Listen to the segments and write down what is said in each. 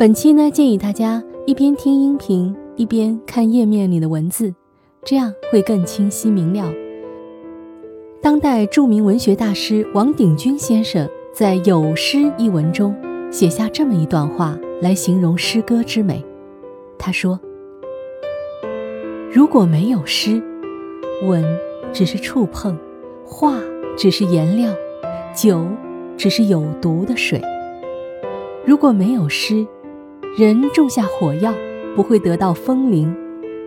本期呢，建议大家一边听音频，一边看页面里的文字，这样会更清晰明了。当代著名文学大师王鼎钧先生在《有诗》一文中写下这么一段话来形容诗歌之美。他说：“如果没有诗，文只是触碰，画只是颜料，酒只是有毒的水。如果没有诗，人种下火药不会得到风铃，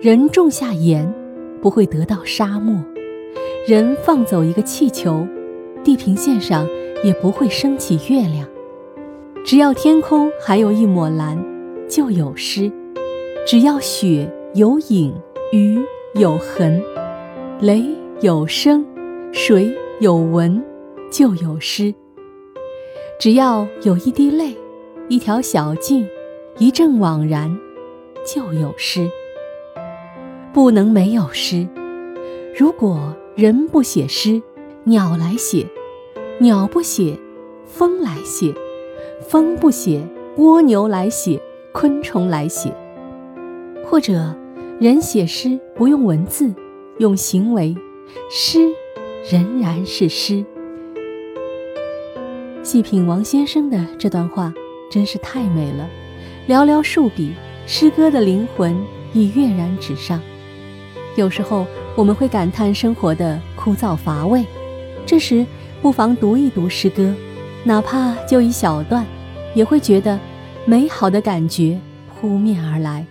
人种下盐不会得到沙漠。”人放走一个气球，地平线上也不会升起月亮。只要天空还有一抹蓝，就有诗；只要雪有影，雨有痕，雷有声，水有纹，就有诗。只要有一滴泪，一条小径，一阵惘然，就有诗。不能没有诗。如果。人不写诗，鸟来写；鸟不写，风来写；风不写，蜗牛来写，昆虫来写。或者，人写诗不用文字，用行为，诗仍然是诗。细品王先生的这段话，真是太美了。寥寥数笔，诗歌的灵魂已跃然纸上。有时候。我们会感叹生活的枯燥乏味，这时不妨读一读诗歌，哪怕就一小段，也会觉得美好的感觉扑面而来。